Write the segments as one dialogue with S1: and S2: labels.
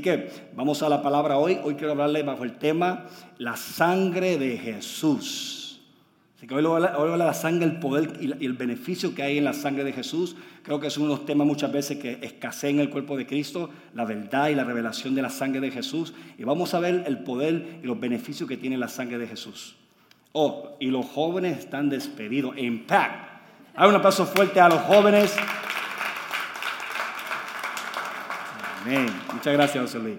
S1: que vamos a la palabra hoy. Hoy quiero hablarle bajo el tema la sangre de Jesús. Así que hoy voy a hablar de la sangre, el poder y el beneficio que hay en la sangre de Jesús. Creo que es uno de los temas muchas veces que escasea en el cuerpo de Cristo, la verdad y la revelación de la sangre de Jesús. Y vamos a ver el poder y los beneficios que tiene la sangre de Jesús. Oh, y los jóvenes están despedidos. Impact. Hay un aplauso fuerte a los jóvenes. Muchas gracias, José Luis.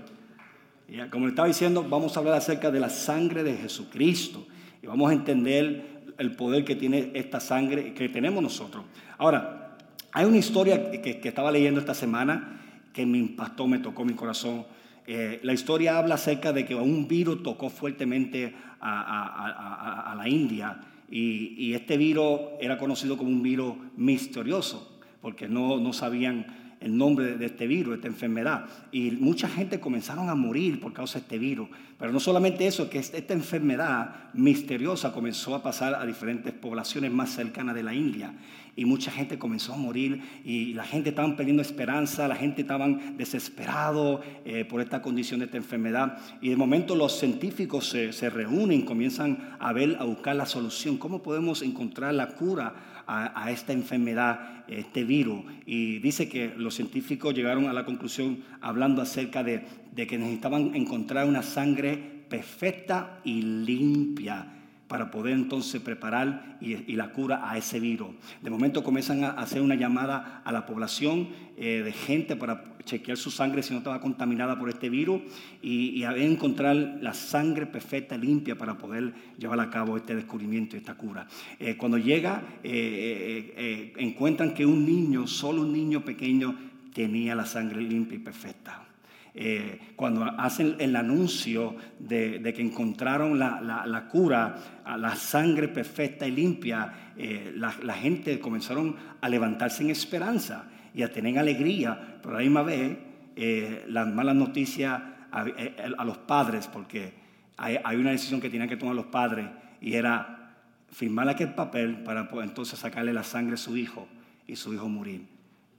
S1: como le estaba diciendo, vamos a hablar acerca de la sangre de Jesucristo y vamos a entender el poder que tiene esta sangre que tenemos nosotros. Ahora, hay una historia que, estaba leyendo esta semana que me impactó, me tocó mi corazón. Eh, la historia habla acerca de que un virus tocó fuertemente a, la India y, y, este virus era conocido como un virus misterioso porque no, no sabían el nombre de este virus, de esta enfermedad. Y mucha gente comenzaron a morir por causa de este virus. Pero no solamente eso, que esta enfermedad misteriosa comenzó a pasar a diferentes poblaciones más cercanas de la India. Y mucha gente comenzó a morir y la gente estaba perdiendo esperanza, la gente estaba desesperado eh, por esta condición esta enfermedad. Y de momento los científicos se, se reúnen, comienzan a ver, a buscar la solución. ¿Cómo podemos encontrar la cura a, esta enfermedad, este virus. Y dice que los científicos llegaron a la conclusión hablando acerca de, de que necesitaban encontrar una sangre perfecta y limpia para poder entonces preparar y, la cura a ese virus. De momento comienzan a hacer una llamada a la población eh, de gente para chequear su sangre si no estaba contaminada por este virus y, a encontrar la sangre perfecta, limpia para poder llevar a cabo este descubrimiento y esta cura. Eh, cuando llega, eh, encuentran que un niño, solo un niño pequeño, tenía la sangre limpia y perfecta. Eh, cuando hacen el anuncio de, que encontraron la, cura, la sangre perfecta y limpia, eh, la, gente comenzaron a levantarse en esperanza y a tener alegría, pero a la misma vez eh, las malas noticias a, los padres, porque hay, una decisión que tenían que tomar los padres y era firmar aquel papel para entonces sacarle la sangre a su hijo y su hijo morir,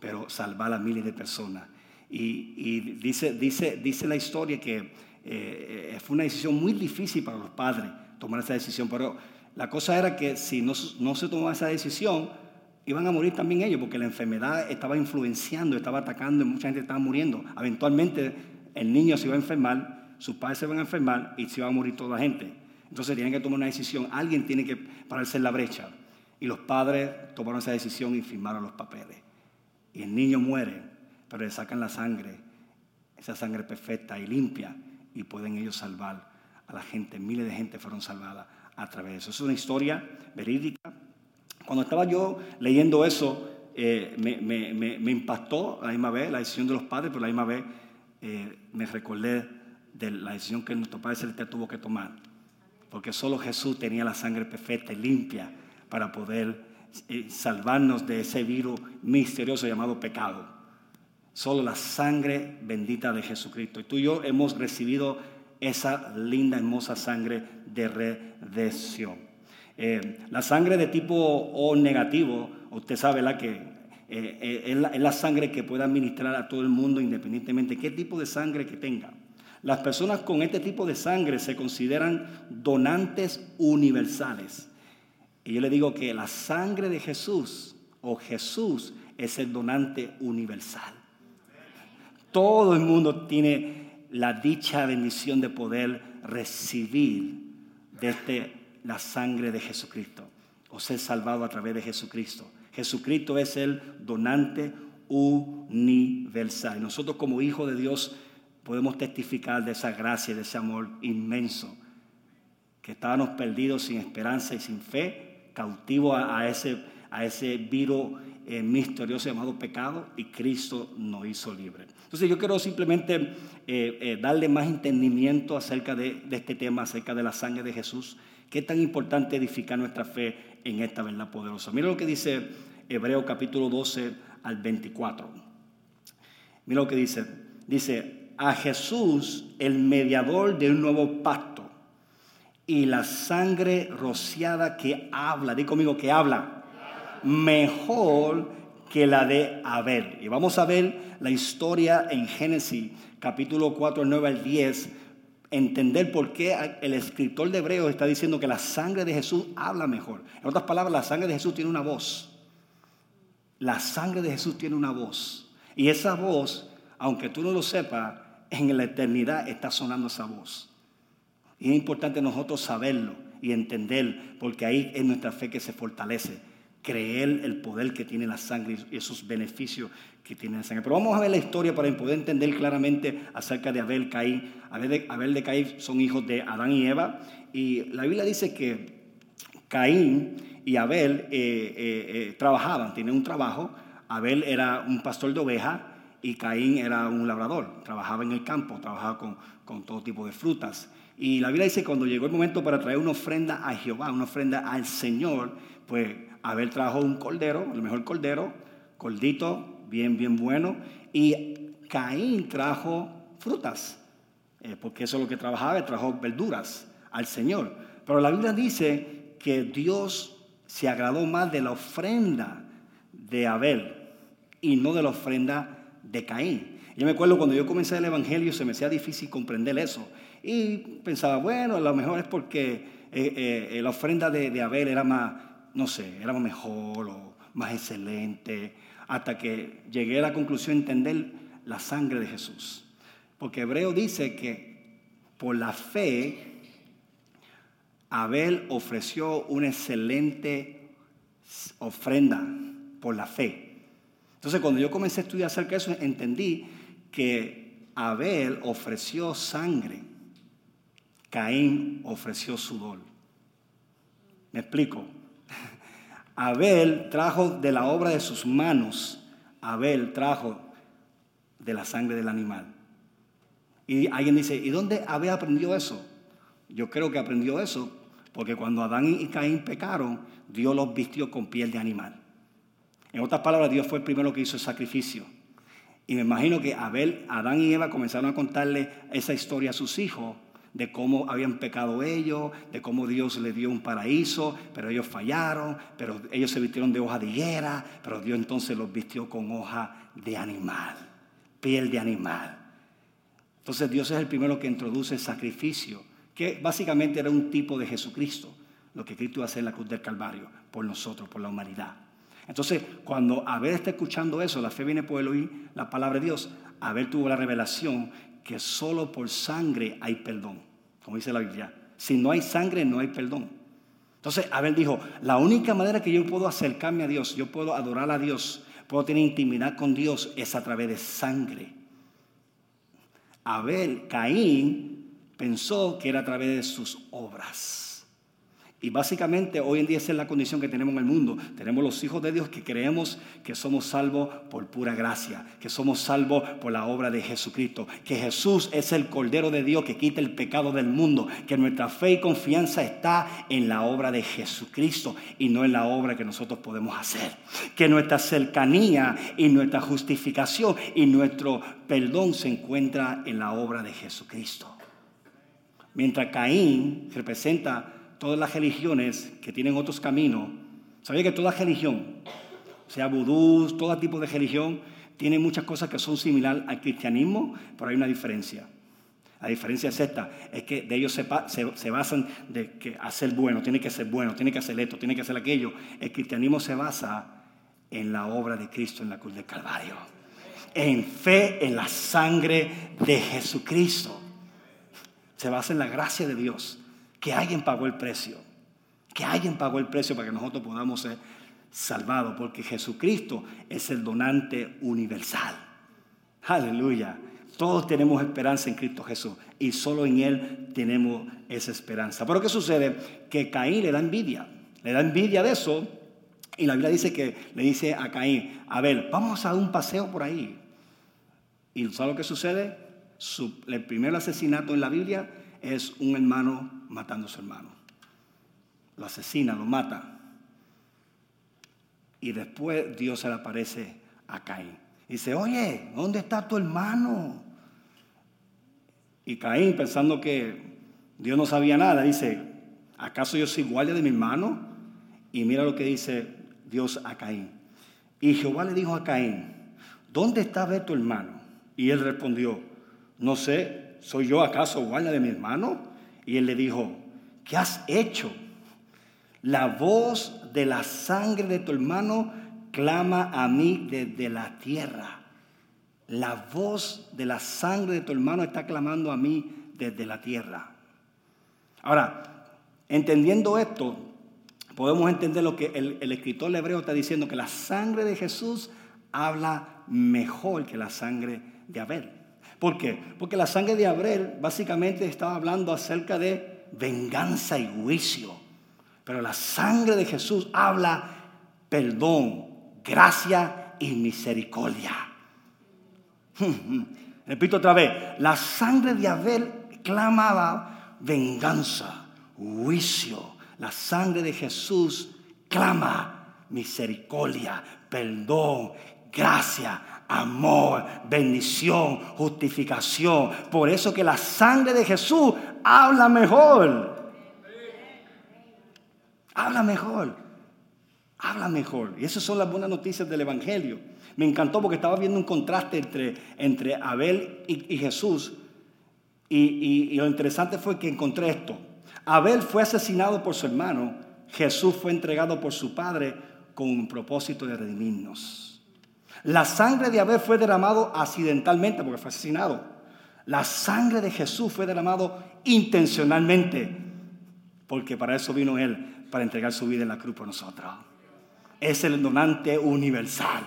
S1: pero salvar a miles de personas. Y, dice, dice, dice la historia que eh, fue una decisión muy difícil para los padres tomar esa decisión, pero la cosa era que si no, no se tomaba esa decisión, iban a morir también ellos, porque la enfermedad estaba influenciando, estaba atacando y mucha gente estaba muriendo. Eventualmente el niño se iba a enfermar, sus padres se iban a enfermar y se iba a morir toda la gente. Entonces tienen que tomar una decisión, alguien tiene que pararse en la brecha. Y los padres tomaron esa decisión y firmaron los papeles. Y el niño muere pero le sacan la sangre, esa sangre perfecta y limpia, y pueden ellos salvar a la gente. Miles de gente fueron salvadas a través de eso. Es una historia verídica. Cuando estaba yo leyendo eso, eh, me, impactó la misma vez la decisión de los padres, pero la misma vez eh, me recordé de la decisión que nuestro Padre Celestial tuvo que tomar. Porque solo Jesús tenía la sangre perfecta y limpia para poder eh, salvarnos de ese virus misterioso llamado pecado. Solo la sangre bendita de Jesucristo. Y tú y yo hemos recibido esa linda, hermosa sangre de redención. Eh, la sangre de tipo O negativo, usted sabe la que eh, eh, es, la, es, la, sangre que puede administrar a todo el mundo independientemente qué tipo de sangre que tenga. Las personas con este tipo de sangre se consideran donantes universales. Y yo le digo que la sangre de Jesús o Jesús es el donante universal. Todo el mundo tiene la dicha bendición de poder recibir desde la sangre de Jesucristo o ser salvado a través de Jesucristo. Jesucristo es el donante universal. Nosotros como hijos de Dios podemos testificar de esa gracia, de ese amor inmenso, que estábamos perdidos sin esperanza y sin fe, cautivos a, ese, a ese eh, misterioso llamado pecado y Cristo nos hizo libre. Entonces yo quiero simplemente eh, eh, darle más entendimiento acerca de, este tema, acerca de la sangre de Jesús. Qué tan importante edificar nuestra fe en esta verdad poderosa. Mira lo que dice Hebreo capítulo 12 al 24. Mira lo que dice. Dice, a Jesús, el mediador de un nuevo pacto, y la sangre rociada que habla, di conmigo que habla, mejor que la de Abel. Y vamos a ver la historia en Génesis capítulo 4, 9 al 10, entender por qué el escritor de Hebreos está diciendo que la sangre de Jesús habla mejor. En otras palabras, la sangre de Jesús tiene una voz. La sangre de Jesús tiene una voz. Y esa voz, aunque tú no lo sepas, en la eternidad está sonando esa voz. Y es importante nosotros saberlo y entender, porque ahí es nuestra fe que se fortalece. Creer el poder que tiene la sangre y esos beneficios que tiene la sangre. Pero vamos a ver la historia para poder entender claramente acerca de Abel, Caín. Abel de, Abel de Caín son hijos de Adán y Eva. Y la Biblia dice que Caín y Abel eh, eh, eh, trabajaban, tenían un trabajo. Abel era un pastor de ovejas y Caín era un labrador, trabajaba en el campo, trabajaba con, con todo tipo de frutas. Y la Biblia dice que cuando llegó el momento para traer una ofrenda a Jehová, una ofrenda al Señor, pues Abel trajo un cordero, el mejor cordero, cordito, bien, bien bueno, y Caín trajo frutas, eh, porque eso es lo que trabajaba, trajo verduras al Señor. Pero la Biblia dice que Dios se agradó más de la ofrenda de Abel y no de la ofrenda de Caín. Yo me acuerdo cuando yo comencé el Evangelio se me hacía difícil comprender eso. Y pensaba, bueno, a lo mejor es porque eh, eh, la ofrenda de, Abel era más, no sé, era mejor o más excelente, hasta que llegué a la conclusión de entender la sangre de Jesús. Porque Hebreo dice que por la fe, Abel ofreció una excelente ofrenda por la fe. Entonces cuando yo comencé a estudiar acerca de eso, entendí que Abel ofreció sangre Caín ofreció sudor. ¿Me explico? Abel trajo de la obra de sus manos, Abel trajo de la sangre del animal. Y alguien dice, ¿y dónde Abel aprendió eso? Yo creo que aprendió eso porque cuando Adán y Caín pecaron, Dios los vistió con piel de animal. En otras palabras, Dios fue el primero que hizo el sacrificio. Y me imagino que Abel, Adán y Eva comenzaron a contarle esa historia a sus hijos de cómo habían pecado ellos, de cómo Dios les dio un paraíso, pero ellos fallaron, pero ellos se vistieron de hoja de higuera, pero Dios entonces los vistió con hoja de animal, piel de animal. Entonces Dios es el primero que introduce el sacrificio, que básicamente era un tipo de Jesucristo, lo que Cristo hace en la cruz del Calvario, por nosotros, por la humanidad. Entonces, cuando Abel está escuchando eso, la fe viene por el oír la palabra de Dios, Abel tuvo la revelación que solo por sangre hay perdón, como dice la Biblia. Si no hay sangre, no hay perdón. Entonces Abel dijo, la única manera que yo puedo acercarme a Dios, yo puedo adorar a Dios, puedo tener intimidad con Dios, es a través de sangre. Abel, Caín, pensó que era a través de sus obras. Y básicamente hoy en día esa es la condición que tenemos en el mundo. Tenemos los hijos de Dios que creemos que somos salvos por pura gracia, que somos salvos por la obra de Jesucristo, que Jesús es el Cordero de Dios que quita el pecado del mundo, que nuestra fe y confianza está en la obra de Jesucristo y no en la obra que nosotros podemos hacer. Que nuestra cercanía y nuestra justificación y nuestro perdón se encuentra en la obra de Jesucristo. Mientras Caín representa todas las religiones que tienen otros caminos, sabía que toda religión, sea vudú, todo tipo de religión, tiene muchas cosas que son similares al cristianismo, pero hay una diferencia. La diferencia es esta, es que de ellos se, basan de que hacer bueno, tiene que ser bueno, tiene que hacer esto, tiene que hacer aquello. El cristianismo se basa en la obra de Cristo en la cruz del Calvario, en fe en la sangre de Jesucristo. Se basa en la gracia de Dios que alguien pagó el precio, que alguien pagó el precio para que nosotros podamos ser salvados, porque Jesucristo es el donante universal. Aleluya. Todos tenemos esperanza en Cristo Jesús y solo en Él tenemos esa esperanza. Pero ¿qué sucede? Que Caín le da envidia, le da envidia de eso y la Biblia dice que le dice a Caín, a ver, vamos a dar un paseo por ahí. ¿Y sabe lo que sucede? el primer asesinato en la Biblia es un hermano matando a su hermano. Lo asesina, lo mata. Y después Dios se le aparece a Caín. Dice, oye, ¿dónde está tu hermano? Y Caín, pensando que Dios no sabía nada, dice, ¿acaso yo soy guardia de mi hermano? Y mira lo que dice Dios a Caín. Y Jehová le dijo a Caín, ¿dónde está tu hermano? Y él respondió, no sé, ¿soy yo acaso guarda de mi hermano? Y él le dijo, ¿qué has hecho? La voz de la sangre de tu hermano clama a mí desde la tierra. La voz de la sangre de tu hermano está clamando a mí desde la tierra. Ahora, entendiendo esto, podemos entender lo que el, escritor hebreo está diciendo, que la sangre de Jesús habla mejor que la sangre de Abel. ¿Por qué? Porque la sangre de Abel básicamente estaba hablando acerca de venganza y juicio. Pero la sangre de Jesús habla perdón, gracia y misericordia. Repito otra vez, la sangre de Abel clamaba venganza, juicio. La sangre de Jesús clama misericordia, perdón, gracia, amor, bendición, justificación. Por eso que la sangre de Jesús habla mejor. Habla mejor. Habla mejor. Y esas son las buenas noticias del Evangelio. Me encantó porque estaba viendo un contraste entre, entre Abel y, Jesús. Y, lo interesante fue que encontré esto. Abel fue asesinado por su hermano. Jesús fue entregado por su padre con un propósito de redimirnos. La sangre de Abel fue derramado accidentalmente porque fue asesinado. La sangre de Jesús fue derramado intencionalmente porque para eso vino Él, para entregar su vida en la cruz por nosotros. Es el donante universal.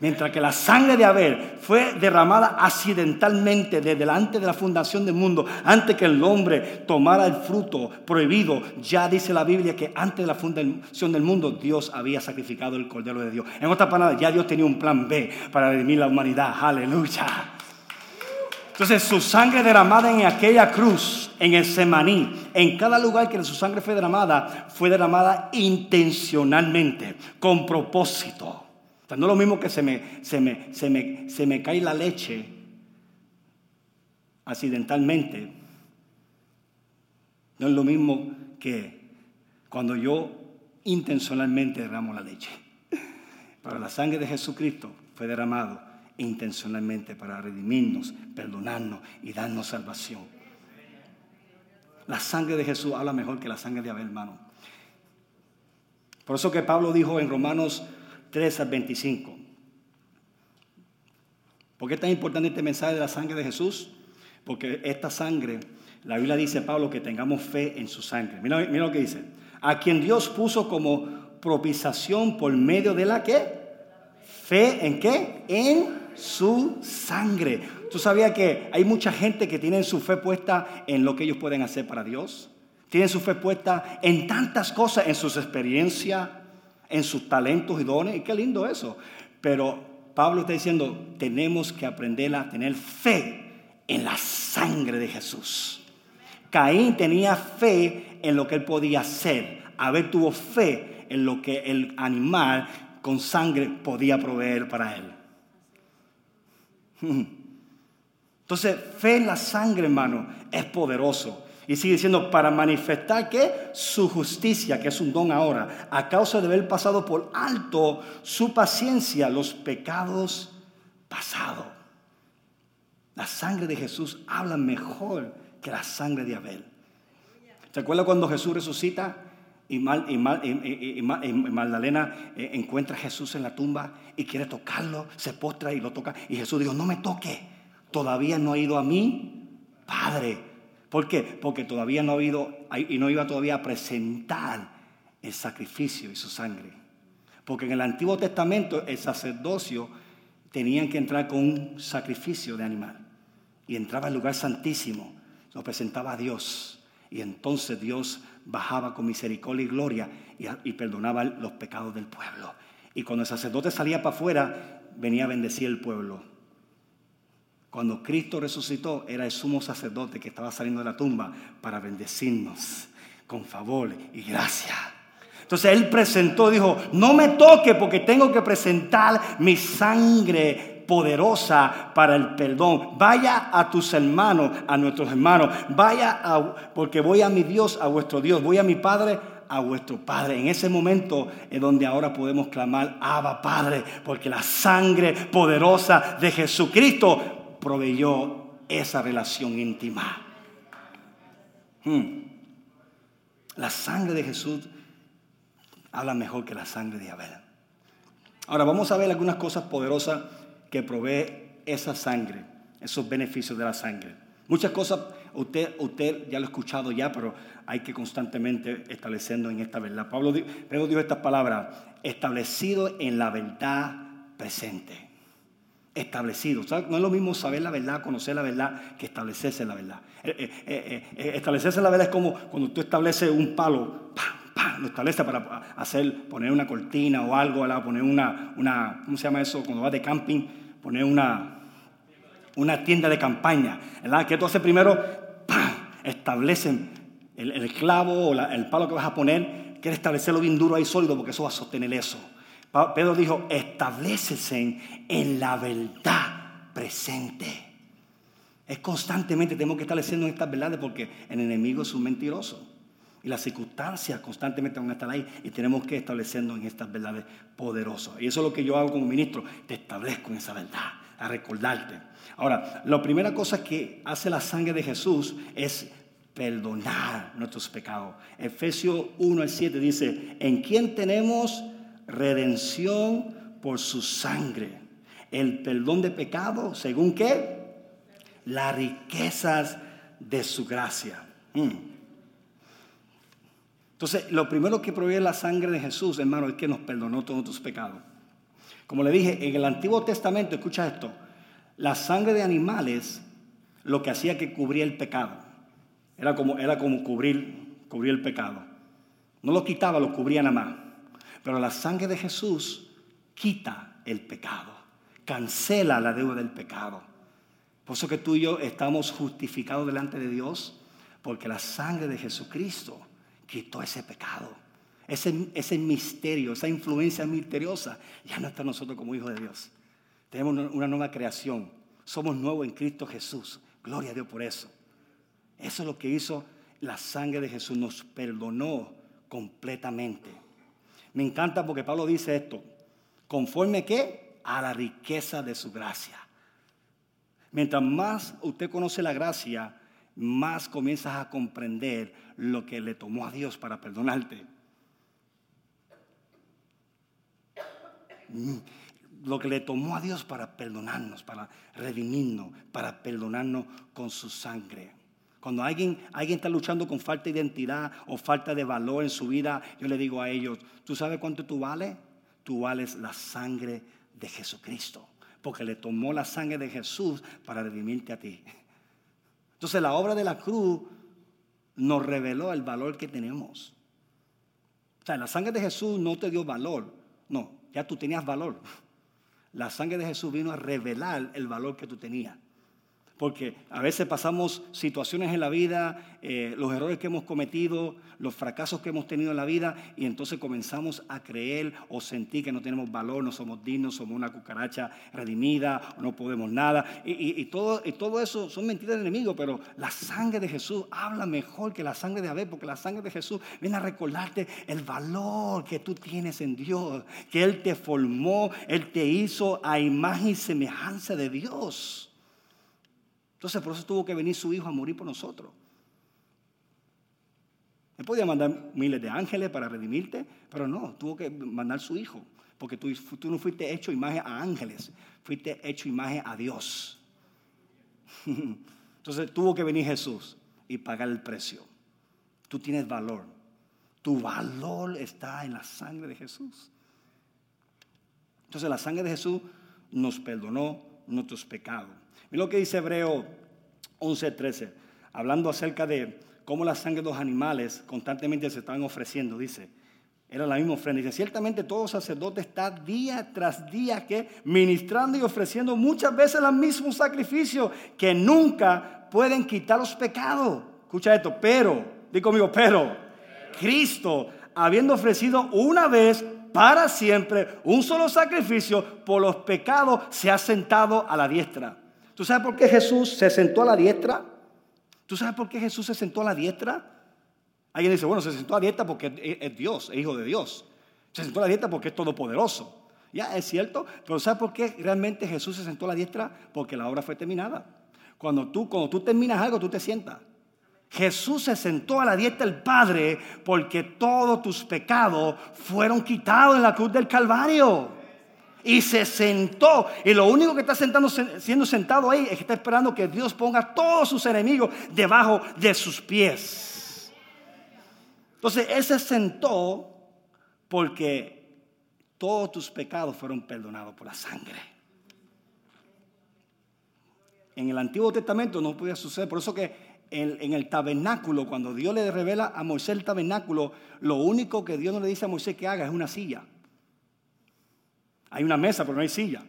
S1: Mientras que la sangre de Abel fue derramada accidentalmente de delante de la fundación del mundo, antes que el hombre tomara el fruto prohibido, ya dice la Biblia que antes de la fundación del mundo Dios había sacrificado el Cordero de Dios. En otras palabras, ya Dios tenía un plan B para redimir la humanidad. Aleluya. Entonces su sangre derramada en aquella cruz, en el Semaní, en cada lugar que su sangre fue derramada, fue derramada intencionalmente, con propósito no es lo mismo que se me, se me, se me, se me cae la leche accidentalmente. No es lo mismo que cuando yo intencionalmente derramo la leche. Pero la sangre de Jesucristo fue derramado intencionalmente para redimirnos, perdonarnos y darnos salvación. La sangre de Jesús habla mejor que la sangre de Abel, hermano. Por eso que Pablo dijo en Romanos 3 al 25. ¿Por qué es tan importante este mensaje de la sangre de Jesús? Porque esta sangre, la Biblia dice, Pablo, que tengamos fe en su sangre. Mira, mira lo que dice. A quien Dios puso como propiciación por medio de la que? Fe en qué? En su sangre. ¿Tú sabías que hay mucha gente que tiene su fe puesta en lo que ellos pueden hacer para Dios? Tienen su fe puesta en tantas cosas, en sus experiencias, en sus talentos y dones, y qué lindo eso. Pero Pablo está diciendo, tenemos que aprender a tener fe en la sangre de Jesús. Caín tenía fe en lo que él podía hacer. Abel tuvo fe en lo que el animal con sangre podía proveer para él. Entonces, fe en la sangre, hermano, es poderoso. Y sigue diciendo, para manifestar que su justicia, que es un don ahora, a causa de haber pasado por alto su paciencia, los pecados pasados. La sangre de Jesús habla mejor que la sangre de Abel. ¿Se acuerda cuando Jesús resucita y, Magdalena eh, encuentra a Jesús en la tumba y quiere tocarlo, se postra y lo toca? Y Jesús dijo, no me toque, todavía no ha ido a mí, Padre. ¿Por qué? Porque todavía no ha habido y no iba todavía a presentar el sacrificio y su sangre. Porque en el Antiguo Testamento el sacerdocio tenían que entrar con un sacrificio de animal. Y entraba al lugar santísimo, lo presentaba a Dios. Y entonces Dios bajaba con misericordia y gloria y, y perdonaba los pecados del pueblo. Y cuando el sacerdote salía para afuera, venía a bendecir el pueblo. Cuando Cristo resucitó, era el sumo sacerdote que estaba saliendo de la tumba para bendecirnos con favor y gracia. Entonces él presentó, dijo, no me toque porque tengo que presentar mi sangre poderosa para el perdón. Vaya a tus hermanos, a nuestros hermanos. Vaya a, porque voy a mi Dios, a vuestro Dios. Voy a mi Padre, a vuestro Padre. En ese momento es donde ahora podemos clamar, Abba Padre, porque la sangre poderosa de Jesucristo proveyó esa relación íntima. Hmm. La sangre de Jesús habla mejor que la sangre de Abel. Ahora vamos a ver algunas cosas poderosas que provee esa sangre, esos beneficios de la sangre. Muchas cosas usted, usted ya lo ha escuchado ya, pero hay que constantemente establecernos en esta verdad. Pablo Pedro dijo estas palabras, establecido en la verdad presente. Establecido. No es lo mismo saber la verdad, conocer la verdad, que establecerse la verdad. Eh, eh, eh, establecerse la verdad es como cuando usted establece un palo, lo establece para hacer, poner una cortina o algo, poner una, una, ¿cómo se llama eso? Cuando vas de camping, poner una, una tienda de campaña. ¿verdad? ¿Qué tú haces primero? Establecen el, clavo o el palo que vas a poner, quieres establecerlo bien duro ahí sólido porque eso va a sostener eso. Pedro dijo, establecesen en la verdad presente. Es constantemente, tenemos que establecernos en estas verdades porque el enemigo es un mentiroso. Y las circunstancias constantemente van a estar ahí y tenemos que establecernos en estas verdades poderosas. Y eso es lo que yo hago como ministro, te establezco en esa verdad, a recordarte. Ahora, la primera cosa que hace la sangre de Jesús es perdonar nuestros pecados. Efesios 1 al 7 dice, en quien tenemos redención por su sangre, el perdón de pecado, según qué? Las riquezas de su gracia. Mm. Entonces, lo primero que provee la sangre de Jesús, hermano, es que nos perdonó todos nuestros pecados. Como le dije, en el Antiguo Testamento, escucha esto, la sangre de animales lo que hacía que cubría el pecado. Era como, era como cubrir, cubrir el pecado. No lo quitaba, lo cubría nada más. Pero la sangre de Jesús quita el pecado, cancela la deuda del pecado. Por eso que tú y yo estamos justificados delante de Dios, porque la sangre de Jesucristo quitó ese pecado. Ese, ese misterio, esa influencia misteriosa, ya no está nosotros como hijos de Dios. Tenemos una nueva creación. Somos nuevos en Cristo Jesús. Gloria a Dios por eso. Eso es lo que hizo la sangre de Jesús. Nos perdonó completamente. Me encanta porque Pablo dice esto. Conforme que a la riqueza de su gracia. Mientras más usted conoce la gracia, más comienzas a comprender lo que le tomó a Dios para perdonarte. Lo que le tomó a Dios para perdonarnos, para redimirnos, para perdonarnos con su sangre. Cuando alguien, alguien está luchando con falta de identidad o falta de valor en su vida, yo le digo a ellos, ¿tú sabes cuánto tú vales? Tú vales la sangre de Jesucristo, porque le tomó la sangre de Jesús para redimirte a ti. Entonces la obra de la cruz nos reveló el valor que tenemos. O sea, la sangre de Jesús no te dio valor, no, ya tú tenías valor. La sangre de Jesús vino a revelar el valor que tú tenías. Porque a veces pasamos situaciones en la vida, eh, los errores que hemos cometido, los fracasos que hemos tenido en la vida, y entonces comenzamos a creer o sentir que no tenemos valor, no somos dignos, somos una cucaracha redimida, no podemos nada. Y, todo, eso son mentiras del enemigo, pero la sangre de Jesús habla mejor que la sangre de Abel, porque la sangre de Jesús viene a recordarte el valor que tú tienes en Dios, que Él te formó, Él te hizo a imagen y semejanza de Dios. Entonces por eso tuvo que venir su hijo a morir por nosotros. Él podía mandar miles de ángeles para redimirte, pero no, tuvo que mandar su hijo, porque tú, tú no fuiste hecho imagen a ángeles, fuiste hecho imagen a Dios. Entonces tuvo que venir Jesús y pagar el precio. Tú tienes valor. Tu valor está en la sangre de Jesús. Entonces la sangre de Jesús nos perdonó nuestros pecados. Mira lo que dice Hebreo 11:13, hablando acerca de cómo la sangre de los animales constantemente se estaban ofreciendo. Dice, era la misma ofrenda. Dice, ciertamente todo sacerdote está día tras día que ministrando y ofreciendo muchas veces los mismos sacrificios que nunca pueden quitar los pecados. Escucha esto, pero, di conmigo, pero, Cristo, habiendo ofrecido una vez para siempre un solo sacrificio por los pecados, se ha sentado a la diestra ¿Tú sabes por qué Jesús se sentó a la diestra? ¿Tú sabes por qué Jesús se sentó a la diestra? Alguien dice, bueno, se sentó a dieta porque es Dios, es hijo de Dios. Se sentó a la dieta porque es todopoderoso. Ya, es cierto, pero ¿sabes por qué realmente Jesús se sentó a la diestra? Porque la obra fue terminada. Cuando tú, cuando tú terminas algo, tú te sientas. Jesús se sentó a la diestra del Padre porque todos tus pecados fueron quitados en la cruz del Calvario. Y se sentó. Y lo único que está sentando, siendo sentado ahí es que está esperando que Dios ponga todos sus enemigos debajo de sus pies. Entonces, Él se sentó porque todos tus pecados fueron perdonados por la sangre. En el Antiguo Testamento no podía suceder. Por eso que en, el tabernáculo, cuando Dios le revela a Moisés el tabernáculo, lo único que Dios no le dice a Moisés que haga es una silla. Hay una mesa, pero no hay silla.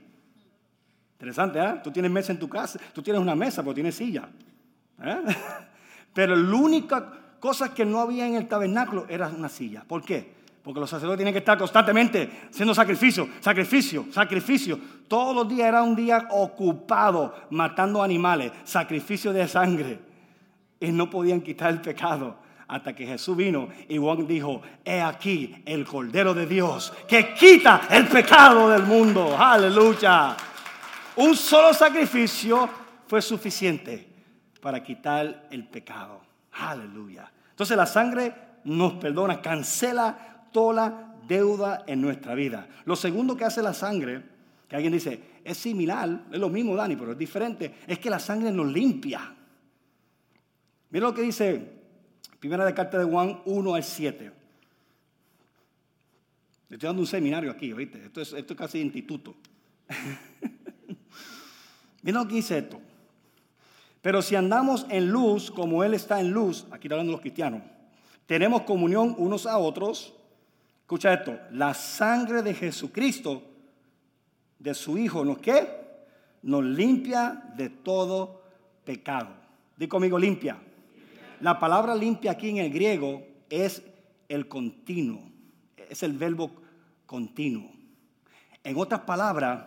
S1: Interesante, ¿eh? Tú tienes mesa en tu casa, tú tienes una mesa, pero tienes silla. ¿eh? Pero la única cosa que no había en el tabernáculo era una silla. ¿Por qué? Porque los sacerdotes tienen que estar constantemente haciendo sacrificio, sacrificio, sacrificio. Todos los días era un día ocupado matando animales, sacrificio de sangre. Y no podían quitar el pecado hasta que Jesús vino y Juan dijo, he aquí el Cordero de Dios que quita el pecado del mundo. Aleluya. Un solo sacrificio fue suficiente para quitar el pecado. Aleluya. Entonces la sangre nos perdona, cancela toda deuda en nuestra vida. Lo segundo que hace la sangre, que alguien dice, es similar, es lo mismo, Dani, pero es diferente, es que la sangre nos limpia. Mira lo que dice Primera de Carta de Juan 1 al 7. Estoy dando un seminario aquí, ¿oíste? Esto es, esto es casi instituto. Mira lo que dice esto. Pero si andamos en luz como Él está en luz, aquí está hablando los cristianos, tenemos comunión unos a otros Escucha esto, la sangre de Jesucristo, de su Hijo, ¿nos qué? Nos limpia de todo pecado. Di conmigo limpia. La palabra limpia aquí en el griego es el continuo, es el verbo continuo. En otras palabras,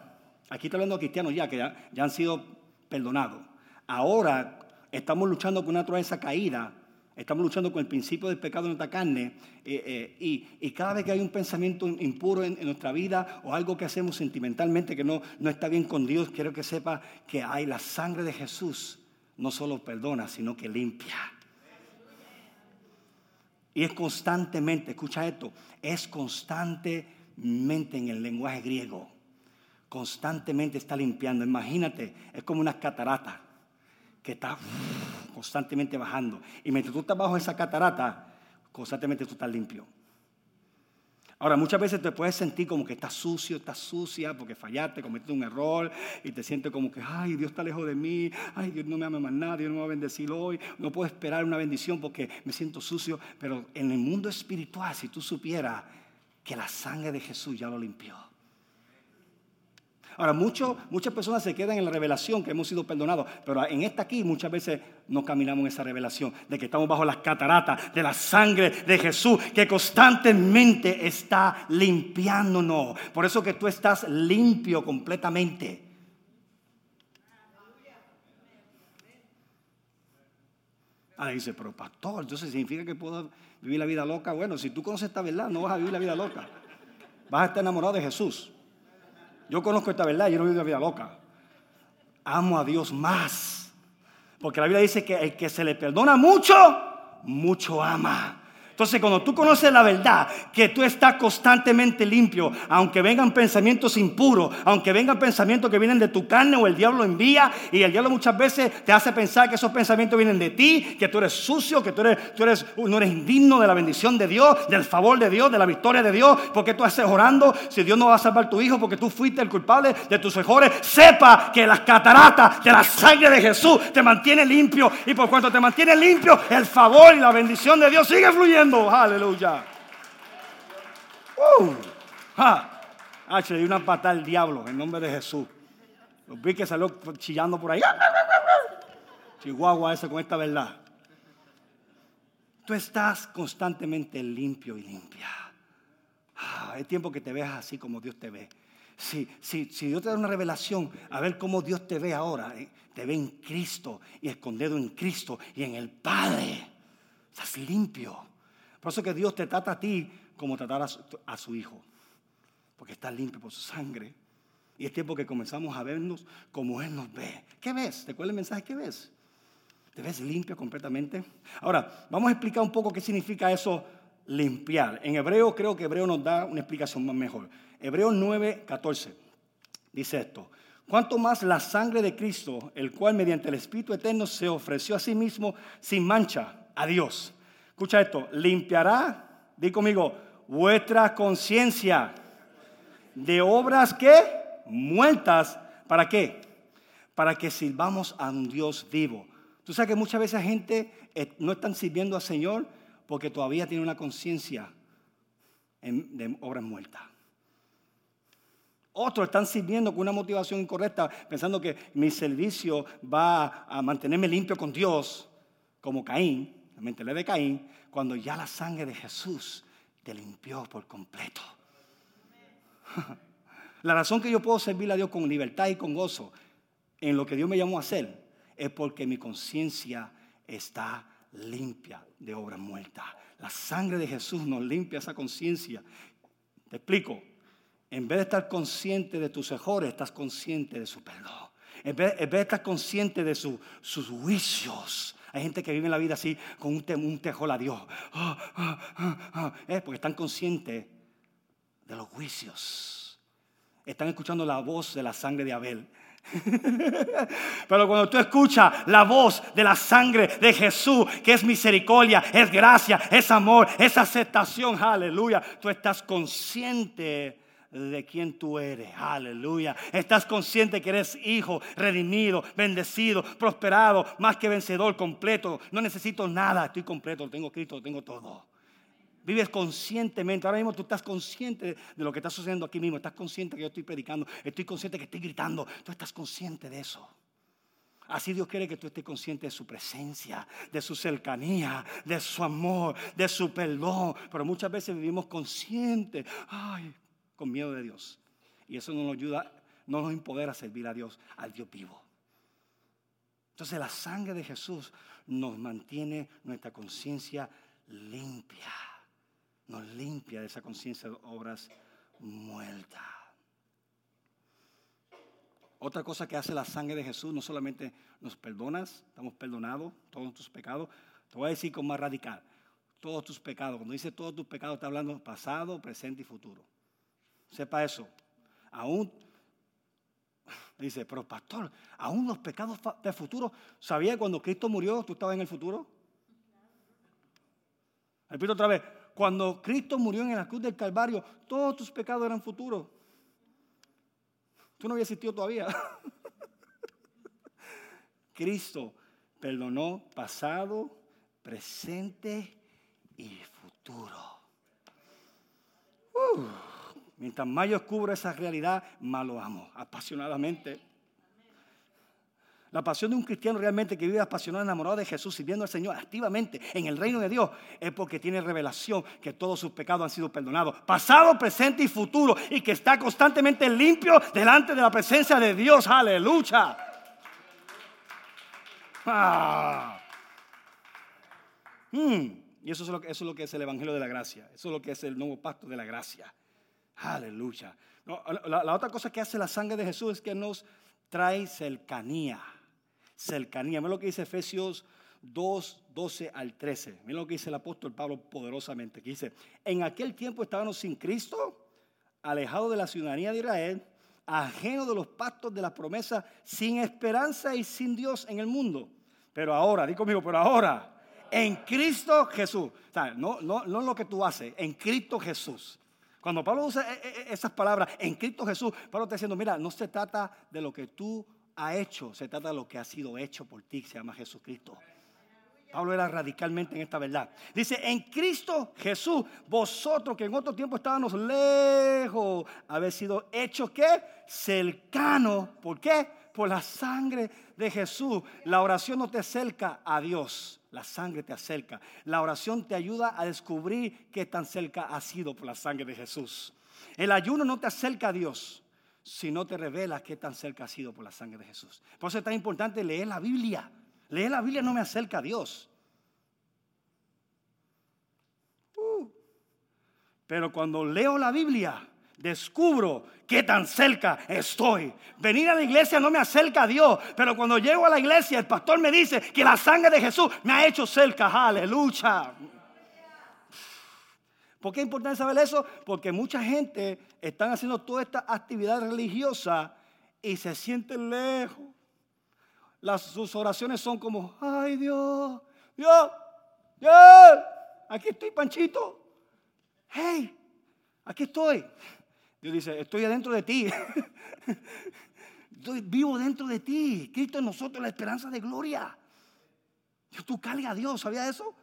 S1: aquí está hablando de cristianos ya que ya, han sido perdonados. Ahora estamos luchando con una naturaleza caída Estamos luchando con el principio del pecado en nuestra carne eh, eh, y, cada vez que hay un pensamiento impuro en, nuestra vida o algo que hacemos sentimentalmente que no, no está bien con Dios, quiero que sepa que hay la sangre de Jesús. No solo perdona, sino que limpia. Y es constantemente, escucha esto, es constantemente en el lenguaje griego. Constantemente está limpiando. Imagínate, es como una catarata que está constantemente bajando. Y mientras tú estás bajo esa catarata, constantemente tú estás limpio. Ahora, muchas veces te puedes sentir como que estás sucio, estás sucia porque fallaste, cometiste un error y te sientes como que, ay, Dios está lejos de mí, ay, Dios no me ama más nada, Dios no me va a bendecir hoy, no puedo esperar una bendición porque me siento sucio. Pero en el mundo espiritual, si tú supieras que la sangre de Jesús ya lo limpió. Ahora, muchas personas se quedan en la revelación que hemos sido perdonados, pero en esta aquí muchas veces no caminamos en esa revelación de que estamos bajo las cataratas de la sangre de Jesús que constantemente está limpiándonos. Por eso que tú estás limpio completamente. Ahora dice, pero pastor, entonces significa que puedo vivir la vida loca. Bueno, si tú conoces esta verdad, no vas a vivir la vida loca. Vas a estar enamorado de Jesús. Yo conozco esta verdad, yo no vivo una vida loca. Amo a Dios más. Porque la Biblia dice que el que se le perdona mucho, mucho ama. Entonces, cuando tú conoces la verdad, que tú estás constantemente limpio, aunque vengan pensamientos impuros, aunque vengan pensamientos que vienen de tu carne o el diablo envía, y el diablo muchas veces te hace pensar que esos pensamientos vienen de ti, que tú eres sucio, que tú, eres, tú eres, no eres indigno de la bendición de Dios, del favor de Dios, de la victoria de Dios, porque tú haces orando si Dios no va a salvar tu hijo, porque tú fuiste el culpable de tus errores. Sepa que las cataratas de la sangre de Jesús te mantiene limpio, y por cuanto te mantiene limpio, el favor y la bendición de Dios sigue fluyendo. Aleluya. Uh, ah, le di una patada al diablo en nombre de Jesús. Los vi que salió chillando por ahí. Chihuahua ese con esta verdad. Tú estás constantemente limpio y limpia. Ah, es tiempo que te veas así como Dios te ve. Si, si, si, Dios te da una revelación, a ver cómo Dios te ve ahora. Eh, te ve en Cristo y escondido en Cristo y en el Padre. Estás limpio. Por eso que Dios te trata a ti como tratar a su, hijo. Porque está limpio por su sangre. Y es tiempo que comenzamos a vernos como Él nos ve. ¿Qué ves? ¿Te acuerdas el mensaje? ¿Qué ves? ¿Te ves limpio completamente? Ahora, vamos a explicar un poco qué significa eso limpiar. En hebreo creo que hebreo nos da una explicación más mejor. Hebreo 9, 14 dice esto. Cuanto más la sangre de Cristo, el cual mediante el Espíritu Eterno se ofreció a sí mismo sin mancha a Dios. Escucha esto, limpiará, di conmigo, vuestra conciencia de obras que muertas, ¿para qué? Para que sirvamos a un Dios vivo. Tú sabes que muchas veces gente eh, no están sirviendo al Señor porque todavía tiene una conciencia de obras muertas. Otros están sirviendo con una motivación incorrecta, pensando que mi servicio va a mantenerme limpio con Dios, como Caín, mentalidad de Caín, cuando ya la sangre de Jesús te limpió por completo. La razón que yo puedo servir a Dios con libertad y con gozo en lo que Dios me llamó a hacer es porque mi conciencia está limpia de obras muertas. La sangre de Jesús nos limpia esa conciencia. Te explico. En vez de estar consciente de tus errores, estás consciente de su perdón. En vez, de estar consciente de sus juicios. Hay gente que vive la vida así, con un, tejol a Dios. Ah, porque están conscientes de los juicios. Están escuchando la voz de la sangre de Abel. Pero cuando tú escuchas la voz de la sangre de Jesús, que es misericordia, es gracia, es amor, es aceptación, aleluya, tú estás consciente de quién tú eres. Aleluya. Estás consciente que eres hijo, redimido, bendecido, prosperado, más que vencedor, completo. No necesito nada, estoy completo, tengo Cristo, tengo todo. Vives conscientemente. Ahora mismo tú estás consciente de lo que está sucediendo aquí mismo. Estás consciente que yo estoy predicando. Estoy consciente que estoy gritando. Tú estás consciente de eso. Así Dios quiere que tú estés consciente de su presencia, de su cercanía, de su amor, de su perdón. Pero muchas veces vivimos conscientes. Ay, con miedo de Dios. Y eso no nos ayuda, no nos empodera servir a Dios, al Dios vivo. Entonces la sangre de Jesús nos mantiene nuestra conciencia limpia. Nos limpia de esa conciencia de obras muertas. Otra cosa que hace la sangre de Jesús, no solamente nos perdonas, estamos perdonados, todos tus pecados. Te voy a decir con más radical, todos tus pecados. Cuando dice todos tus pecados, está hablando pasado, presente y futuro. Sepa eso. Aún, dice, pero pastor, aún los pecados del futuro, ¿sabía cuando Cristo murió, tú estabas en el futuro? Repito otra vez, cuando Cristo murió en la cruz del Calvario, todos tus pecados eran futuros. Tú no habías existido todavía. Cristo perdonó pasado, presente y futuro. Uh. Mientras más yo descubro esa realidad, más lo amo, apasionadamente. La pasión de un cristiano realmente que vive apasionado, enamorado de Jesús, sirviendo al Señor activamente en el reino de Dios, es porque tiene revelación que todos sus pecados han sido perdonados, pasado, presente y futuro, y que está constantemente limpio delante de la presencia de Dios. Aleluya. Ah. Hmm. Y eso es, lo que, eso es lo que es el Evangelio de la Gracia, eso es lo que es el nuevo pacto de la gracia. Aleluya. la, otra cosa que hace la sangre de Jesús es que nos trae cercanía. Cercanía. Mira lo que dice Efesios 2, 12 al 13. Mira lo que dice el apóstol Pablo poderosamente. Que dice, en aquel tiempo estábamos sin Cristo, alejados de la ciudadanía de Israel, ajenos de los pactos de las promesas, sin esperanza y sin Dios en el mundo. Pero ahora, di conmigo, pero ahora, en Cristo Jesús. no, no, no lo que tú haces, en Cristo Jesús. Cuando Pablo usa e, e, e, esas palabras en Cristo Jesús, Pablo está diciendo, mira, no se trata de lo que tú has hecho, se trata de lo que ha sido hecho por ti, se llama Jesucristo. Pablo era radicalmente en esta verdad. Dice, en Cristo Jesús, vosotros que en otro tiempo estábamos lejos, habéis sido hechos ¿qué? Cercanos. ¿Por qué? Por la sangre de Jesús. La oración no te acerca a Dios. La sangre te acerca. La oración te ayuda a descubrir qué tan cerca ha sido por la sangre de Jesús. El ayuno no te acerca a Dios, si no te revela qué tan cerca ha sido por la sangre de Jesús. Por eso es tan importante leer la Biblia. Leer la Biblia no me acerca a Dios. Pero cuando leo la Biblia, descubro qué tan cerca estoy. Venir a la iglesia no me acerca a Dios, pero cuando llego a la iglesia, el pastor me dice que la sangre de Jesús me ha hecho cerca. Aleluya. ¿Por qué es importante saber eso? Porque mucha gente están haciendo toda esta actividad religiosa y se sienten lejos. Sus oraciones son como, ay Dios, Dios, Dios, aquí estoy Panchito. Hey, aquí estoy. Dios dice, estoy adentro de ti. Estoy vivo dentro de ti. Cristo en nosotros, la esperanza de gloria. Tú cargas a Dios, ¿sabía eso?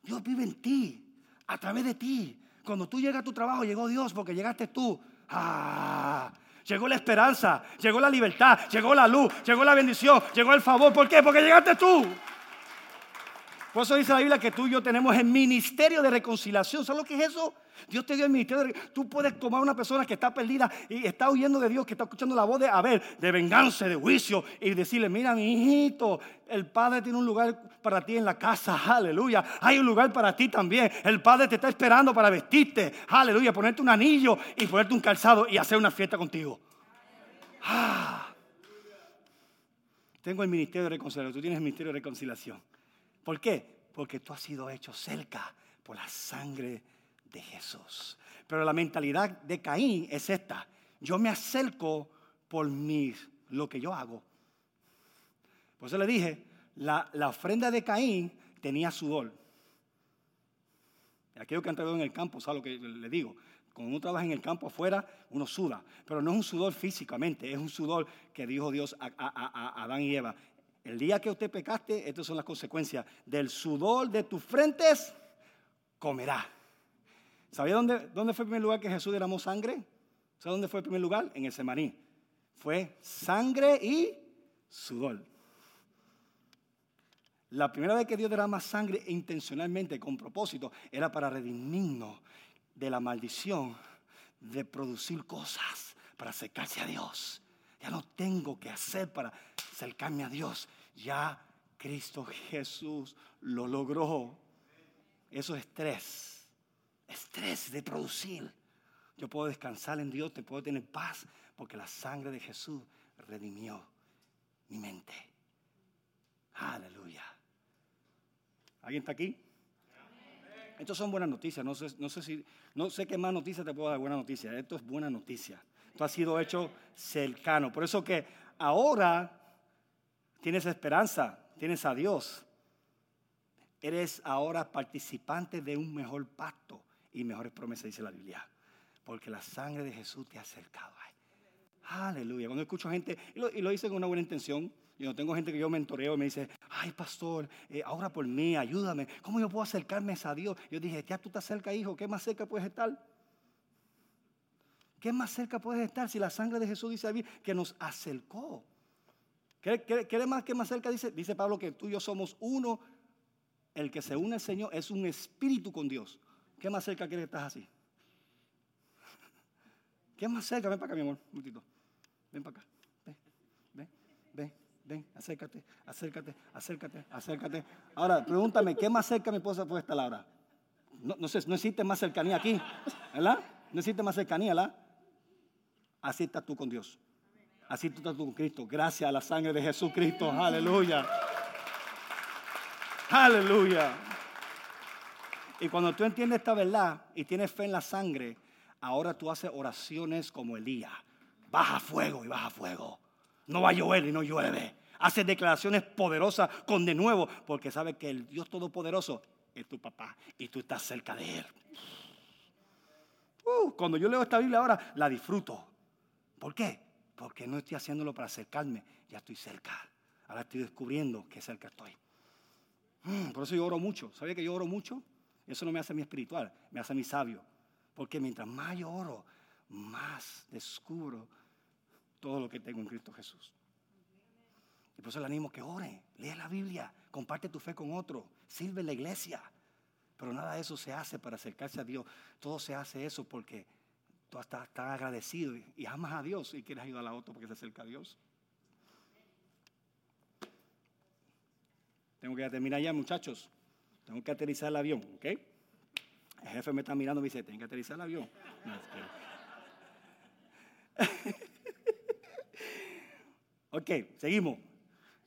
S1: Dios vive en ti, a través de ti. Cuando tú llegas a tu trabajo, llegó Dios porque llegaste tú. Ah, llegó la esperanza, llegó la libertad, llegó la luz, llegó la bendición, llegó el favor. ¿Por qué? Porque llegaste tú. Por eso dice la Biblia que tú y yo tenemos el ministerio de reconciliación. ¿Sabes lo que es eso? Dios te dio el ministerio de Tú puedes tomar a una persona que está perdida y está huyendo de Dios, que está escuchando la voz de, a ver, de venganza, de juicio, y decirle, mira mi hijito, el Padre tiene un lugar para ti en la casa, aleluya. Hay un lugar para ti también. El Padre te está esperando para vestirte, aleluya, ponerte un anillo y ponerte un calzado y hacer una fiesta contigo. Ah. Tengo el ministerio de reconciliación, tú tienes el ministerio de reconciliación. ¿Por qué? Porque tú has sido hecho cerca por la sangre de Jesús. Pero la mentalidad de Caín es esta. Yo me acerco por mi, lo que yo hago. Por eso le dije, la, ofrenda de Caín tenía sudor. Aquello que han traído en el campo, ¿sabe lo que le digo? Cuando uno trabaja en el campo afuera, uno suda. Pero no es un sudor físicamente, es un sudor que dijo Dios a, a Adán y Eva. El día que usted pecaste, estas son las consecuencias. Del sudor de tus frentes comerá. ¿Sabía dónde, dónde fue el primer lugar que Jesús derramó sangre? ¿Sabe dónde fue el primer lugar? En el Semaní. Fue sangre y sudor. La primera vez que Dios derrama sangre intencionalmente, con propósito, era para redimirnos de la maldición de producir cosas para acercarse a Dios. Ya no tengo que hacer para acercarme a Dios. Ya Cristo Jesús lo logró. Eso es estrés. Estrés de producir. Yo puedo descansar en Dios, te puedo tener paz, porque la sangre de Jesús redimió mi mente. Aleluya. ¿Alguien está aquí? Estas son buenas noticias. No sé, no sé, si, no sé qué más noticias te puedo dar buena noticia. Esto es buena noticia. Tú has sido hecho cercano. Por eso que ahora tienes esperanza, tienes a Dios. Eres ahora participante de un mejor pacto y mejores promesas, dice la Biblia. Porque la sangre de Jesús te ha acercado. Aleluya. Cuando escucho gente, y lo, y hice con una buena intención, yo tengo gente que yo mentoreo y me dice, ay pastor, eh, ahora por mí, ayúdame. ¿Cómo yo puedo acercarme a Dios? Yo dije, ya tú estás cerca, hijo, ¿qué más cerca puedes estar? ¿Qué más cerca puedes estar si la sangre de Jesús dice a que nos acercó? ¿Qué, más que más cerca dice? Dice Pablo que tú y yo somos uno. El que se une al Señor es un espíritu con Dios. ¿Qué más cerca quieres estás así? ¿Qué más cerca? Ven para acá, mi amor. Un momentito. Ven para acá. Ven, ven, ven, ven. Acércate, acércate, acércate, acércate. Ahora, pregúntame, ¿qué más cerca mi esposa puede estar ahora? No sé, no existe más cercanía aquí, ¿verdad? No existe más cercanía, ¿verdad? Así estás tú con Dios. Así tú estás tú con Cristo. Gracias a la sangre de Jesucristo. Aleluya. Aleluya. Y cuando tú entiendes esta verdad y tienes fe en la sangre, ahora tú haces oraciones como Elías. Baja fuego y baja fuego. No va a llover y no llueve. Haces declaraciones poderosas con de nuevo, porque sabes que el Dios Todopoderoso es tu papá y tú estás cerca de Él. Uh, cuando yo leo esta Biblia ahora, la disfruto. ¿Por qué? Porque no estoy haciéndolo para acercarme, ya estoy cerca. Ahora estoy descubriendo que cerca estoy. Mm, por eso yo oro mucho. ¿Sabía que yo oro mucho? Eso no me hace mí espiritual, me hace mí sabio. Porque mientras más yo oro, más descubro todo lo que tengo en Cristo Jesús. Y por eso le animo que ore, lee la Biblia, comparte tu fe con otro, sirve la iglesia. Pero nada de eso se hace para acercarse a Dios. Todo se hace eso porque tú estás tan agradecido y, amas a Dios y quieres ayudar a otro porque se acerca a Dios. Tengo que terminar ya, muchachos. Tengo que aterrizar el avión, ¿ok? El jefe me está mirando y me dice, tengo que aterrizar el avión. ok, seguimos.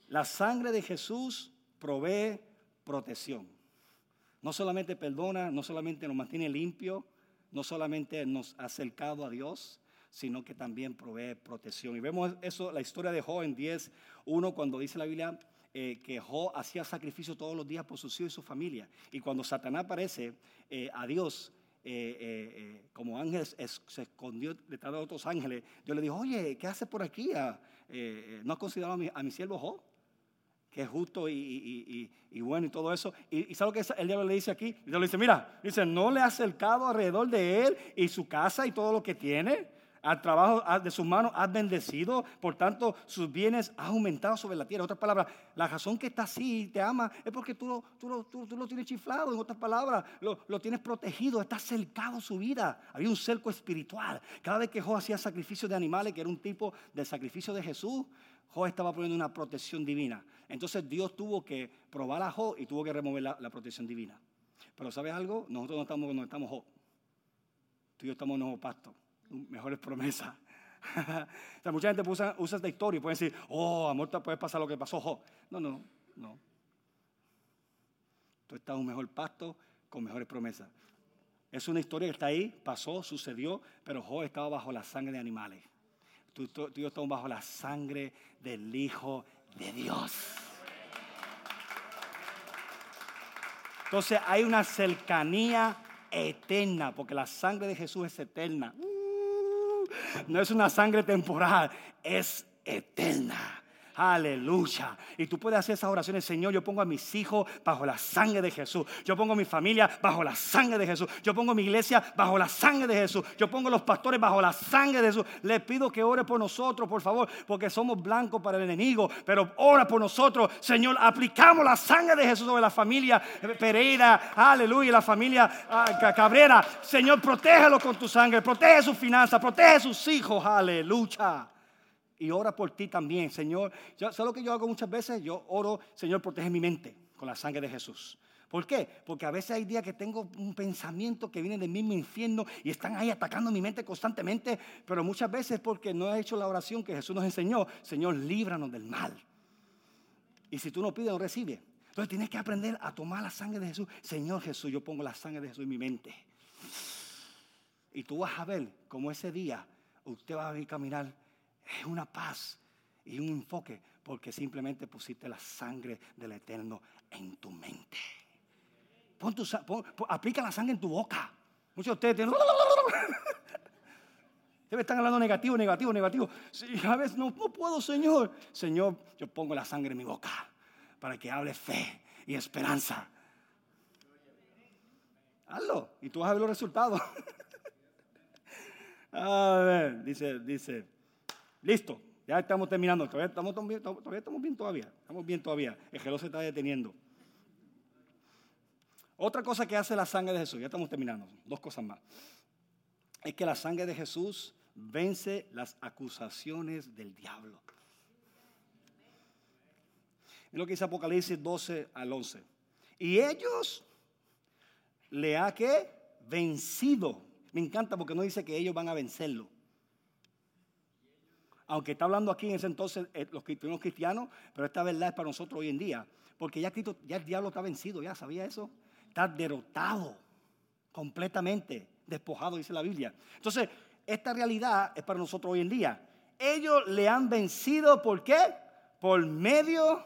S1: La sangre de Jesús provee protección. No solamente perdona, no solamente nos mantiene limpio, no solamente nos ha acercado a Dios, sino que también provee protección. Y vemos eso, la historia de Job en 10, 1, cuando dice la Biblia eh, que Job hacía sacrificio todos los días por sus hijos y su familia. Y cuando Satanás aparece eh, a Dios, eh, como ángel se escondió detrás de otros ángeles, Dios le dijo, oye, ¿qué haces por aquí? Ah, ¿No has considerado a mi, a siervo Job? Que es justo y, bueno y todo eso. Y, ¿sabe lo que el diablo le dice aquí? Y le dice, mira, dice, no le ha acercado alrededor de él y su casa y todo lo que tiene. Al trabajo de sus manos has bendecido, por tanto sus bienes has aumentado sobre la tierra. En otras palabras, la razón que está así y te ama es porque tú lo, tú, tú, lo tienes chiflado. En otras palabras, lo, lo, tienes protegido, está cercado su vida. Había un cerco espiritual. Cada vez que Job hacía sacrificio de animales, que era un tipo de sacrificio de Jesús, Job estaba poniendo una protección divina. Entonces Dios tuvo que probar a Job y tuvo que remover la, protección divina. Pero ¿sabes algo? Nosotros no estamos donde estamos Job. Tú y yo estamos en nuevo pasto. Mejores promesas. o sea, mucha gente usa, usa, esta historia y puede decir, oh, amor, te puede pasar lo que pasó Job. No, no, no. Tú estás en un mejor pasto con mejores promesas. Es una historia que está ahí, pasó, sucedió, pero Job estaba bajo la sangre de animales. Tú, tú, y yo estamos bajo la sangre del Hijo de Dios. Entonces hay una cercanía eterna, porque la sangre de Jesús es eterna. Uh, no es una sangre temporal, es eterna. Aleluya. Y tú puedes hacer esas oraciones, Señor, yo pongo a mis hijos bajo la sangre de Jesús. Yo pongo a mi familia bajo la sangre de Jesús. Yo pongo a mi iglesia bajo la sangre de Jesús. Yo pongo a los pastores bajo la sangre de Jesús. Le pido que ore por nosotros, por favor, porque somos blancos para el enemigo. Pero ora por nosotros, Señor. Aplicamos la sangre de Jesús sobre la familia Pereira. Aleluya. La familia ah, Cabrera. Señor, protégelo con tu sangre. Protege sus finanzas. Protege sus hijos. Aleluya y ora por ti también, Señor. ¿Sabes lo que yo hago muchas veces? Yo oro, Señor, protege mi mente con la sangre de Jesús. ¿Por qué? Porque a veces hay días que tengo un pensamiento que viene del mismo infierno y están ahí atacando mi mente constantemente, pero muchas veces porque no he hecho la oración que Jesús nos enseñó, Señor, líbranos del mal. Y si tú no pides, no recibes. Entonces tienes que aprender a tomar la sangre de Jesús. Señor Jesús, yo pongo la sangre de Jesús en mi mente. Y tú vas a ver cómo ese día usted va a caminar es una paz y un enfoque porque simplemente pusiste la sangre del Eterno en tu mente. Pon tu, aplica la sangre en tu boca. Muchos de ustedes tienen... Ustedes están hablando negativo, negativo, negativo. a veces no, no puedo, Señor. Señor, yo pongo la sangre en mi boca para que hable fe y esperanza. Hazlo y tú vas a ver los resultados. a ver, dice, dice. Listo, ya estamos terminando. Todavía estamos, bien, todavía estamos bien todavía. El reloj se está deteniendo. Otra cosa que hace la sangre de Jesús, ya estamos terminando, dos cosas más. Es que la sangre de Jesús vence las acusaciones del diablo. Es lo que dice Apocalipsis 12 al 11. Y ellos le ha vencido. Me encanta porque no dice que ellos van a vencerlo aunque está hablando aquí en ese entonces eh, los cristianos, pero esta verdad es para nosotros hoy en día. Porque ya, Cristo, ya el diablo está vencido, ya sabía eso. Está derrotado completamente, despojado, dice la Biblia. Entonces, esta realidad es para nosotros hoy en día. Ellos le han vencido, ¿por qué? Por medio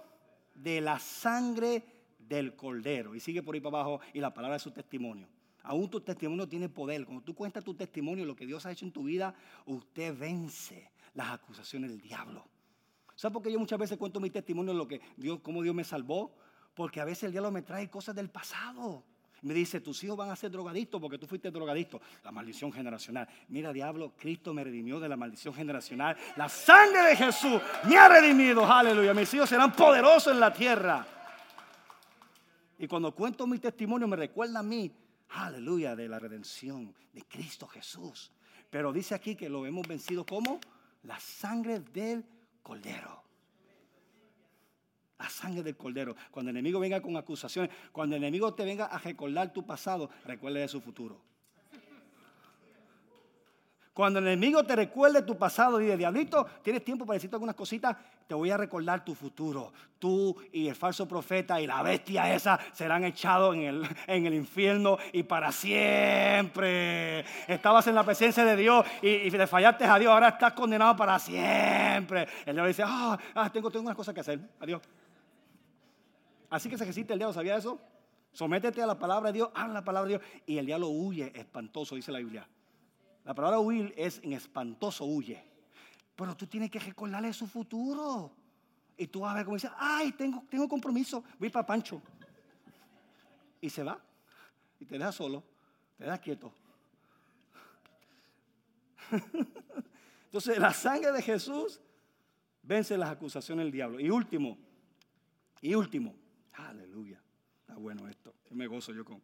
S1: de la sangre del cordero. Y sigue por ahí para abajo y la palabra de su testimonio. Aún tu testimonio tiene poder. Cuando tú cuentas tu testimonio, lo que Dios ha hecho en tu vida, usted vence las acusaciones del diablo. ¿Sabes por qué yo muchas veces cuento mi testimonio de lo que Dios, cómo Dios me salvó? Porque a veces el diablo me trae cosas del pasado. Me dice, tus hijos van a ser drogadictos porque tú fuiste drogadicto. La maldición generacional. Mira, diablo, Cristo me redimió de la maldición generacional. La sangre de Jesús me ha redimido. Aleluya. Mis hijos serán poderosos en la tierra. Y cuando cuento mi testimonio me recuerda a mí, aleluya, de la redención de Cristo Jesús. Pero dice aquí que lo hemos vencido como la sangre del cordero. La sangre del cordero. Cuando el enemigo venga con acusaciones, cuando el enemigo te venga a recordar tu pasado, recuerde de su futuro. Cuando el enemigo te recuerde tu pasado, dice, diablito, tienes tiempo para decirte algunas cositas, te voy a recordar tu futuro. Tú y el falso profeta y la bestia esa serán echados en el, en el infierno y para siempre. Estabas en la presencia de Dios y, le fallaste a Dios, ahora estás condenado para siempre. El diablo dice, ah, ah, tengo, tengo unas cosas que hacer, adiós. Así que se ejercita el diablo, ¿sabía eso? Sométete a la palabra de Dios, habla la palabra de Dios y el diablo huye espantoso, dice la Biblia. La palabra huir es en espantoso huye. Pero tú tienes que recordarle su futuro. Y tú vas a ver cómo dice, ay, tengo, tengo compromiso, voy para Pancho. Y se va. Y te deja solo, te deja quieto. Entonces la sangre de Jesús vence las acusaciones del diablo. Y último, y último, aleluya. Está bueno esto. Yo me gozo yo con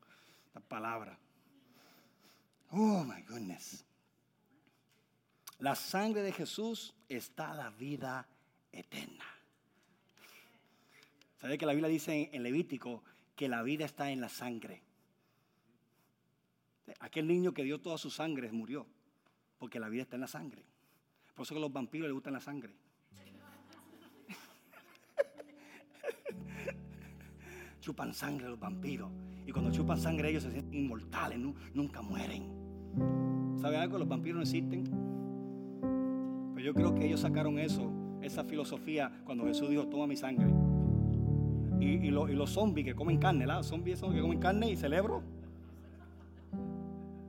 S1: la palabra. Oh my goodness. La sangre de Jesús está la vida eterna. ¿Sabe que la Biblia dice en Levítico que la vida está en la sangre? Aquel niño que dio toda su sangre murió, porque la vida está en la sangre. Por eso que a los vampiros les gusta la sangre. chupan sangre los vampiros. Y cuando chupan sangre ellos se sienten inmortales, nunca mueren. ¿Sabe algo? Los vampiros no existen. Pero yo creo que ellos sacaron eso, esa filosofía, cuando Jesús dijo, toma mi sangre. Y, los zombies que comen carne, los zombies son que comen carne y celebro.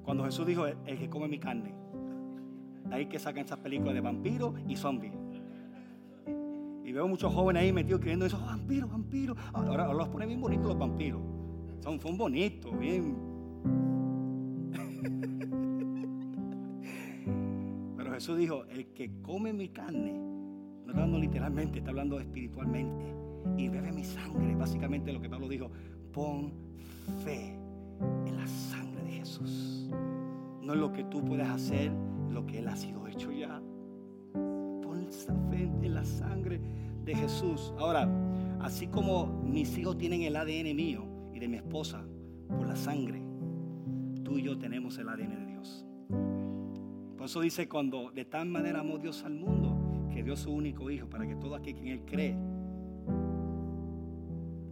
S1: Cuando Jesús dijo, el, que come mi carne. De ahí que sacan esas películas de vampiros y zombies. Y veo muchos jóvenes ahí metidos creyendo eso, vampiros, vampiros. Ahora, los pone bien bonitos los vampiros. Son bonitos, bien. Jesús dijo, el que come mi carne, no está hablando literalmente, está hablando espiritualmente. Y bebe mi sangre. Básicamente lo que Pablo dijo, pon fe en la sangre de Jesús. No es lo que tú puedes hacer, lo que Él ha sido hecho ya fe en la sangre de Jesús. Ahora, así como mis hijos tienen el ADN mío y de mi esposa por la sangre, tú y yo tenemos el ADN de eso dice cuando de tal manera amó Dios al mundo que dio su único hijo para que todo aquel que en él cree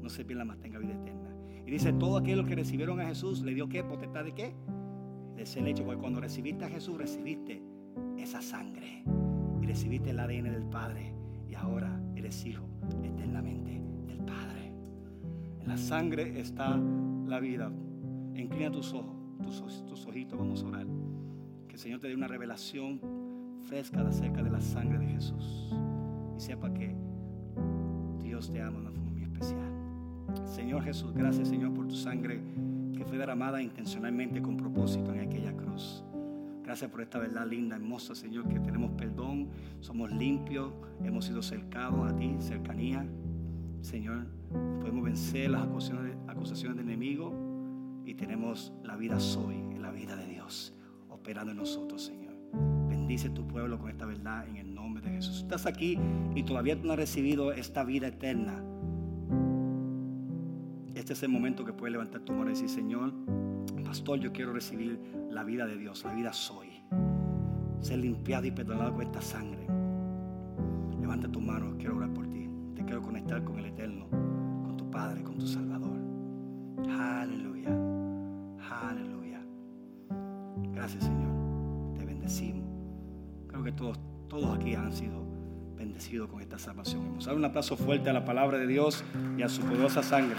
S1: no se pierda más, tenga vida eterna. Y dice, todo aquello que recibieron a Jesús le dio qué? Potestad de qué? De ser hecho. Porque cuando recibiste a Jesús, recibiste esa sangre recibiste el ADN del Padre y ahora eres hijo eternamente del Padre. En la sangre está la vida. Inclina tus ojos, tus ojitos, vamos a orar. El Señor te dé una revelación fresca acerca de la sangre de Jesús. Y sepa que Dios te ama de una forma muy especial. Señor Jesús, gracias Señor por tu sangre que fue derramada intencionalmente con propósito en aquella cruz. Gracias por esta verdad linda, hermosa, Señor, que tenemos perdón, somos limpios, hemos sido cercados a ti, cercanía. Señor, podemos vencer las acusaciones, acusaciones del enemigo y tenemos la vida soy, la vida de Dios, operando en nosotros, Señor. Bendice tu pueblo con esta verdad en el nombre de Jesús. Estás aquí y todavía no has recibido esta vida eterna. Este es el momento que puedes levantar tu mano y decir, Señor, pastor, yo quiero recibir la vida de Dios, la vida soy. Ser limpiado y perdonado con esta sangre. Levanta tu mano, quiero orar por ti. Te quiero conectar con el Eterno, con tu Padre, con tu Salvador. Aleluya. Gracias Señor, te bendecimos. Creo que todos, todos aquí han sido bendecidos con esta salvación. Vamos a dar un aplauso fuerte a la palabra de Dios y a su poderosa sangre.